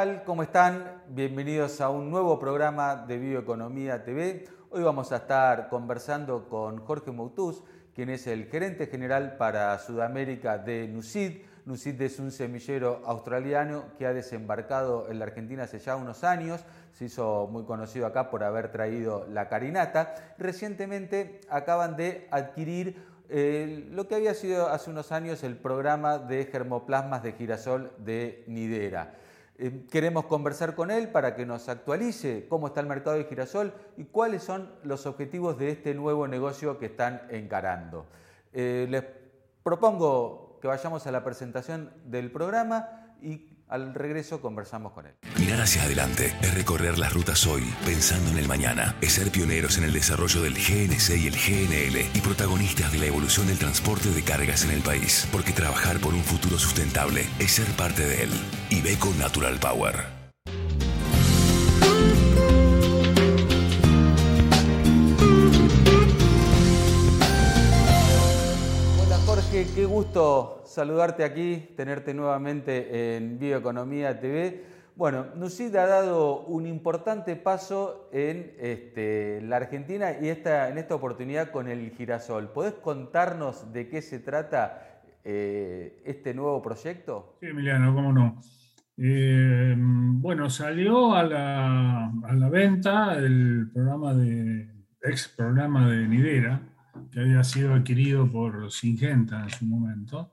tal? ¿Cómo están? Bienvenidos a un nuevo programa de Bioeconomía TV. Hoy vamos a estar conversando con Jorge Moutuz, quien es el gerente general para Sudamérica de Nucid. Nucid es un semillero australiano que ha desembarcado en la Argentina hace ya unos años. Se hizo muy conocido acá por haber traído la carinata. Recientemente acaban de adquirir lo que había sido hace unos años el programa de germoplasmas de girasol de Nidera. Eh, queremos conversar con él para que nos actualice cómo está el mercado de girasol y cuáles son los objetivos de este nuevo negocio que están encarando. Eh, les propongo que vayamos a la presentación del programa y al regreso conversamos con él. Mirar hacia adelante es recorrer las rutas hoy pensando en el mañana. Es ser pioneros en el desarrollo del GNC y el GNL y protagonistas de la evolución del transporte de cargas en el país. Porque trabajar por un futuro sustentable es ser parte de él. Ibeco Natural Power. Qué gusto saludarte aquí, tenerte nuevamente en Bioeconomía TV. Bueno, Nucid ha dado un importante paso en este, la Argentina y esta, en esta oportunidad con el girasol. ¿Podés contarnos de qué se trata eh, este nuevo proyecto? Sí, Emiliano, cómo no. Eh, bueno, salió a la, a la, venta el programa de, ex programa de Nidera, que había sido adquirido por Singenta en su momento,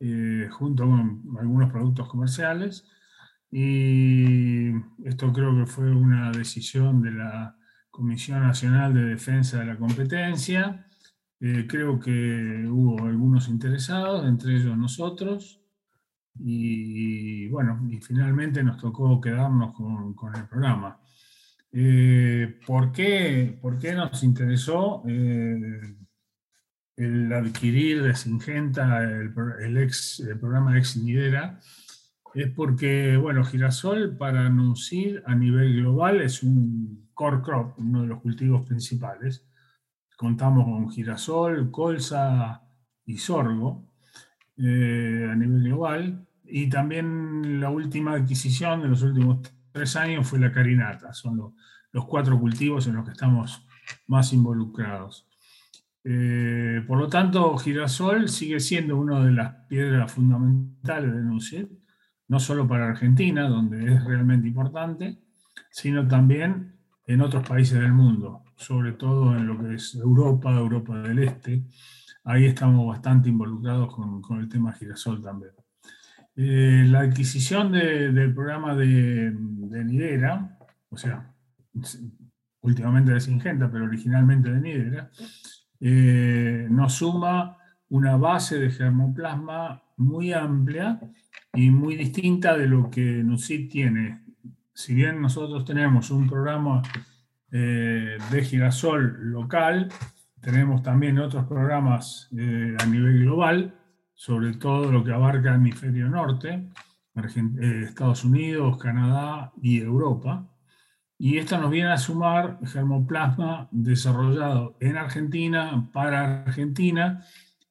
eh, junto con algunos productos comerciales. Y esto creo que fue una decisión de la Comisión Nacional de Defensa de la Competencia. Eh, creo que hubo algunos interesados, entre ellos nosotros. Y bueno, y finalmente nos tocó quedarnos con, con el programa. Eh, ¿por, qué, ¿por, qué, nos interesó eh, el adquirir de Singenta el, ex, programa Ex Nidera? Es porque, bueno, girasol para anunciar a nivel global es un core crop, uno de los cultivos principales. Contamos con girasol, colza y sorgo eh, a nivel global. Y también la última adquisición de los últimos tres años fue la carinata. Son los, los cuatro cultivos en los que estamos más involucrados. Eh, por lo tanto, girasol sigue siendo una de las piedras fundamentales de NUCID, no solo para Argentina, donde es realmente importante, sino también en otros países del mundo, sobre todo en lo que es Europa, Europa del Este. Ahí estamos bastante involucrados con, con el tema girasol también. Eh, la adquisición del programa de, de Nidera, o sea, últimamente de Singenta, pero originalmente de Nidera, eh, nos suma una base de germoplasma muy amplia y muy distinta de lo que NUCID tiene. Si bien nosotros tenemos un programa eh, de girasol local, tenemos también otros programas a nivel global, sobre todo lo que abarca el hemisferio norte, Estados Unidos, Canadá y Europa. Y esto nos viene a sumar germoplasma desarrollado en Argentina, para Argentina,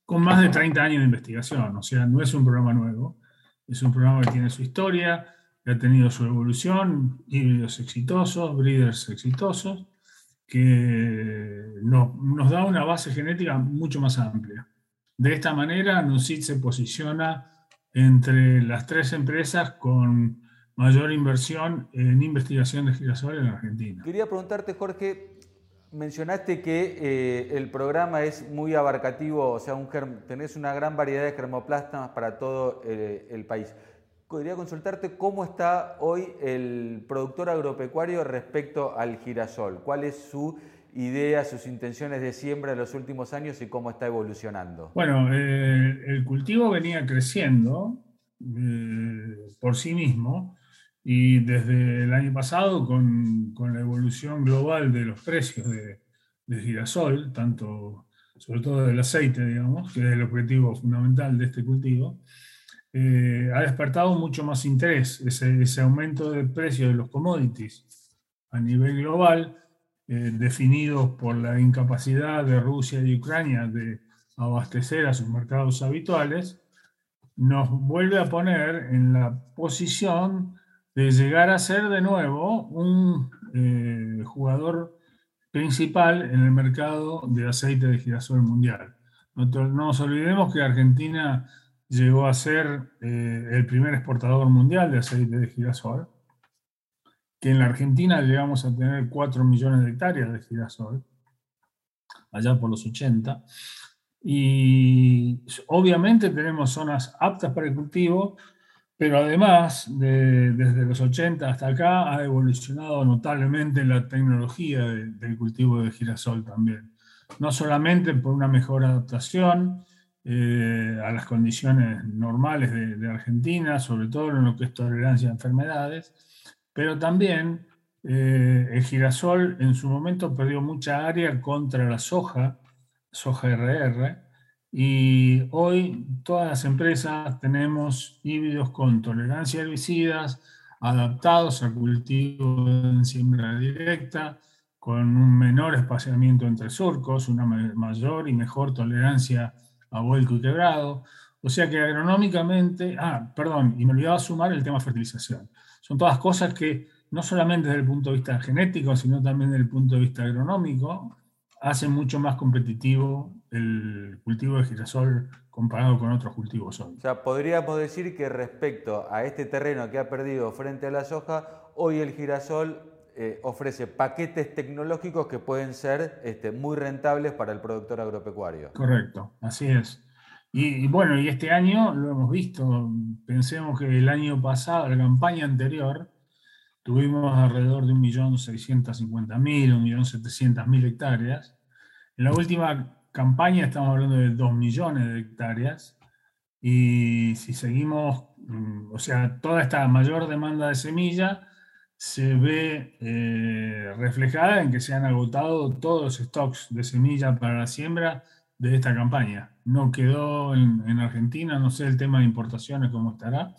con más de 30 años de investigación. O sea, no es un programa nuevo, es un programa que tiene su historia, que ha tenido su evolución, híbridos exitosos, breeders exitosos, que nos da una base genética mucho más amplia. De esta manera, NUCID se posiciona entre las tres empresas con mayor inversión en investigación de girasol en Argentina. Quería preguntarte, Jorge, mencionaste que eh, el programa es muy abarcativo, o sea, un tenés una gran variedad de germoplasmas para todo eh, el país. Quería consultarte cómo está hoy el productor agropecuario respecto al girasol. ¿Cuál es su idea, sus intenciones de siembra en los últimos años y cómo está evolucionando? Bueno, eh, el cultivo venía creciendo por sí mismo y desde el año pasado, con, con la evolución global de los precios de, de, girasol, tanto, sobre todo del aceite, digamos, que es el objetivo fundamental de este cultivo, eh, ha despertado mucho más interés. Ese, ese, aumento del precio de los commodities a nivel global, eh, definidos por la incapacidad de Rusia y Ucrania de abastecer a sus mercados habituales, nos vuelve a poner en la posición de llegar a ser de nuevo un eh, jugador principal en el mercado de aceite de girasol mundial. No, nos olvidemos que Argentina llegó a ser eh, el primer exportador mundial de aceite de girasol, que en la Argentina llegamos a tener 4 millones de hectáreas de girasol, allá por los 80, y obviamente tenemos zonas aptas para el cultivo, pero además, desde los 80 hasta acá, ha evolucionado notablemente la tecnología del cultivo de girasol también. No solamente por una mejor adaptación eh, a las condiciones normales de, Argentina, sobre todo en lo que es tolerancia a enfermedades, pero también eh, el girasol en su momento perdió mucha área contra la soja, soja RR, y hoy todas las empresas tenemos híbridos con tolerancia a herbicidas, adaptados a cultivo en siembra directa, con un menor espaciamiento entre surcos, una mayor y mejor tolerancia a vuelco y quebrado. O sea que agronómicamente, ah, perdón, y me olvidaba sumar el tema fertilización. Son todas cosas que no solamente desde el punto de vista genético, sino también desde el punto de vista agronómico, hacen mucho más competitivo el cultivo de girasol comparado con otros cultivos hoy. O sea, podríamos decir que respecto a este terreno que ha perdido frente a la soja, hoy el girasol eh, ofrece paquetes tecnológicos que pueden ser este, muy rentables para el productor agropecuario. Correcto, así es. Y, bueno, y este año lo hemos visto, pensemos que el año pasado, la campaña anterior, tuvimos alrededor de 1.650.000, 1.700.000 hectáreas. En la última campaña estamos hablando de 2 millones de hectáreas y si seguimos, mm, o sea, toda esta mayor demanda de semilla se ve eh, reflejada en que se han agotado todos los stocks de semilla para la siembra de esta campaña. No quedó en, en Argentina, no sé el tema de importaciones cómo estará,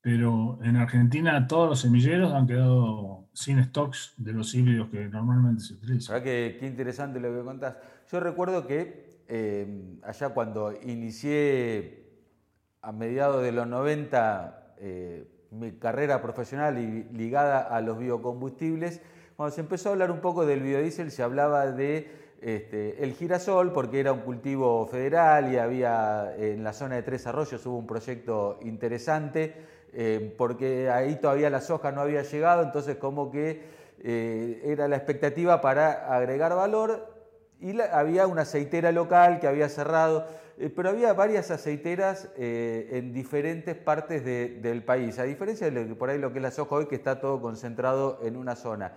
pero en Argentina todos los semilleros han quedado sin stocks de los híbridos que normalmente se utilizan. qué interesante lo que contás. Yo recuerdo que eh, allá cuando inicié a mediados de los 90 eh, mi carrera profesional ligada a los biocombustibles, cuando se empezó a hablar un poco del biodiesel se hablaba de este, el girasol porque era un cultivo federal y había en la zona de Tres Arroyos hubo un proyecto interesante eh, porque ahí todavía la soja no había llegado, entonces como que eh, era la expectativa para agregar valor y había una aceitera local que había cerrado, eh, pero había varias aceiteras en diferentes partes del país, a diferencia de lo por ahí lo que es la soja hoy, que está todo concentrado en una zona.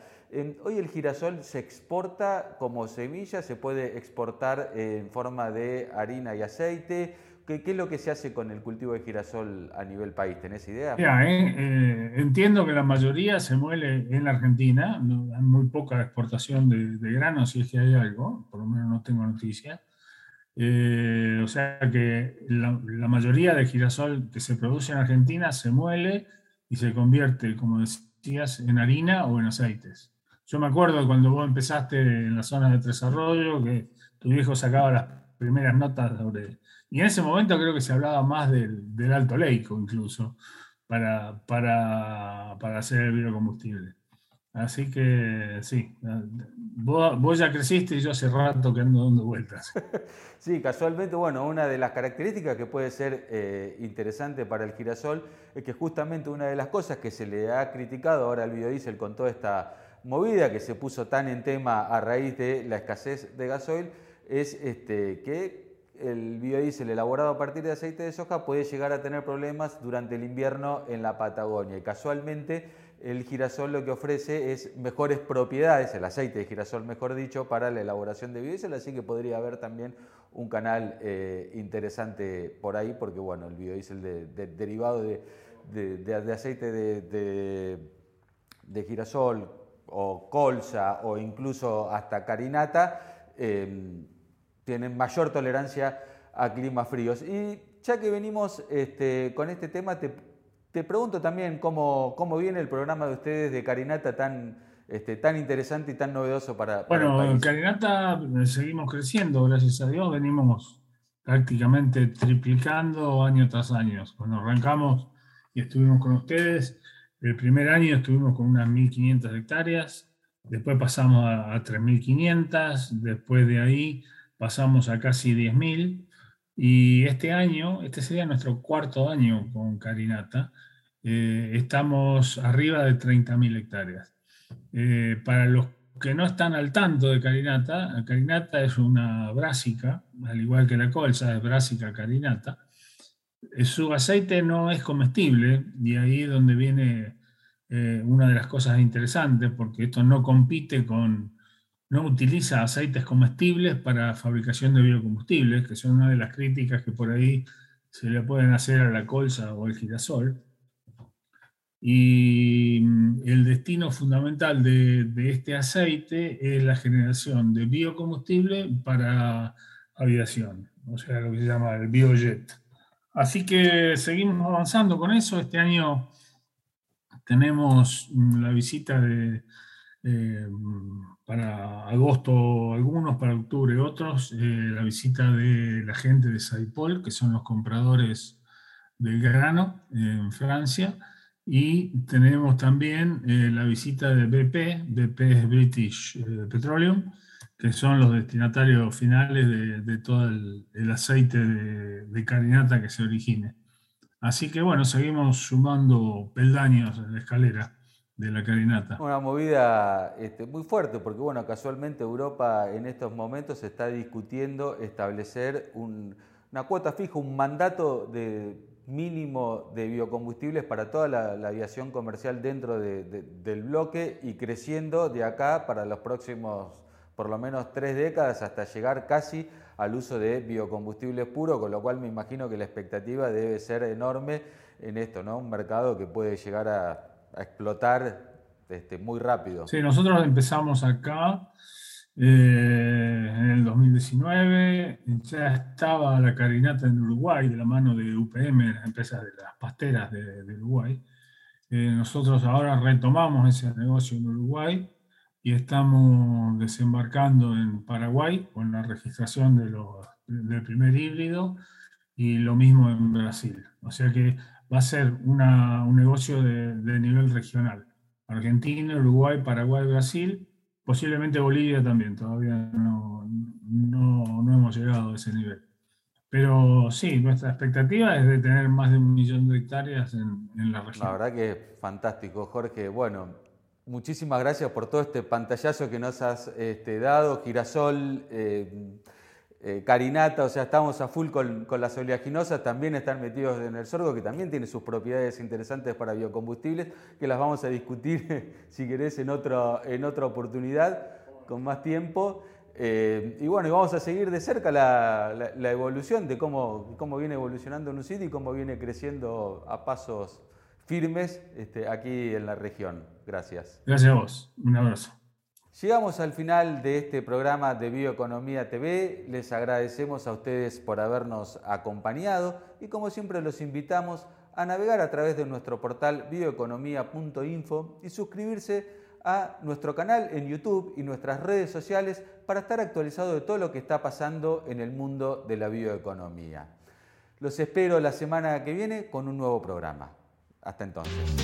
hoy el girasol se exporta como semilla, se puede exportar en forma de harina y aceite. ¿Qué, es lo que se hace con el cultivo de girasol a nivel país? ¿Tenés idea? Eh, eh, entiendo que la mayoría se muele en la Argentina, hay muy poca exportación de, granos, si es que hay algo, por lo menos no tengo noticia. Eh, o sea que la, mayoría de girasol que se produce en Argentina se muele y se convierte, como decías, en harina o en aceites. Yo me acuerdo cuando vos empezaste en la zona de Tres Arroyos, que tu viejo sacaba las primeras notas sobre y en ese momento creo que se hablaba más del, alto leico incluso para, para, hacer el biocombustible. Así que sí, vos, ya creciste y yo hace rato que ando dando vueltas. Sí, casualmente, bueno, una de las características que puede ser eh, interesante para el girasol es que justamente una de las cosas que se le ha criticado ahora al biodiesel con toda esta movida que se puso tan en tema a raíz de la escasez de gasoil es este, que el biodiesel elaborado a partir de aceite de soja puede llegar a tener problemas durante el invierno en la Patagonia. Y casualmente el girasol lo que ofrece es mejores propiedades, el aceite de girasol mejor dicho, para la elaboración de biodiesel, así que podría haber también un canal eh, interesante por ahí, porque bueno, el biodiesel derivado de, aceite de, girasol o colza o incluso hasta carinata, eh, tienen mayor tolerancia a climas fríos. Y ya que venimos este, con este tema, te, pregunto también cómo, cómo, viene el programa de ustedes de Carinata tan, este, tan interesante y tan novedoso para, bueno, en Carinata eh, seguimos creciendo, gracias a Dios, venimos prácticamente triplicando año tras año. Cuando arrancamos y estuvimos con ustedes, El primer año estuvimos con unas 1.500 hectáreas, después pasamos a, a 3.500, después de ahí pasamos a casi 10.000 y este año, este sería nuestro cuarto año con Carinata, eh, estamos arriba de 30.000 hectáreas. Eh, para los que no están al tanto de carinata, carinata es una brásica, al igual que la colza es brásica carinata. Eh, su aceite no es comestible y ahí es donde viene una de las cosas interesantes, porque esto no compite con, no utiliza aceites comestibles para fabricación de biocombustibles, que son una de las críticas que por ahí se le pueden hacer a la colza o al girasol. Y mm, el destino fundamental de, este aceite es la generación de biocombustible para aviación, o sea, lo que se llama el biojet. Así que seguimos avanzando con eso. Este año tenemos mm, la visita de, eh, para agosto algunos, para octubre otros, eh, la visita de la gente de Saipol, que son los compradores del grano en Francia y tenemos también eh, la visita de BP, BP British eh, Petroleum, que son los destinatarios finales de, todo el, aceite de, carinata que se origine. Así que bueno, seguimos sumando peldaños en la escalera de la carinata. Una movida este, muy fuerte, porque bueno, casualmente Europa en estos momentos está discutiendo establecer una cuota fija, un mandato de mínimo de biocombustibles para toda la, aviación comercial dentro del bloque y creciendo de acá para los próximos por lo menos tres décadas hasta llegar casi al uso de biocombustibles puros, con lo cual me imagino que la expectativa debe ser enorme en esto, ¿no? Un mercado que puede llegar a, explotar este, muy rápido. Sí, nosotros empezamos acá eh, en el 2019 ya estaba la carinata en Uruguay de la mano de UPM, las empresas de las pasteras de, Uruguay. Eh, nosotros ahora retomamos ese negocio en Uruguay y estamos desembarcando en Paraguay con la registración de los, del primer híbrido y lo mismo en Brasil. O sea que va a ser una, un negocio de, de nivel regional. Argentina, Uruguay, Paraguay, Brasil Posiblemente Bolivia también, todavía no, no, hemos llegado a ese nivel. Pero sí, nuestra expectativa es de tener más de un millón de hectáreas en, la región. La verdad que es fantástico, Jorge. Bueno, muchísimas gracias por todo este pantallazo que nos has este, dado. Girasol, eh, eh, carinata, o sea, estamos a full con, las oleaginosas, también están metidos en el sorgo, que también tiene sus propiedades interesantes para biocombustibles, que las vamos a discutir, si querés, en, en otra oportunidad, con más tiempo. Eh, y bueno, y vamos a seguir de cerca la, evolución de cómo, cómo viene evolucionando Nucid y cómo viene creciendo a pasos firmes este, aquí en la región. Gracias. Gracias a vos. Un abrazo. Llegamos al final de este programa de Bioeconomía TV. Les agradecemos a ustedes por habernos acompañado y como siempre los invitamos a navegar a través de nuestro portal bioeconomía.info y suscribirse a nuestro canal en YouTube y nuestras redes sociales para estar actualizado de todo lo que está pasando en el mundo de la bioeconomía. Los espero la semana que viene con un nuevo programa. Hasta entonces.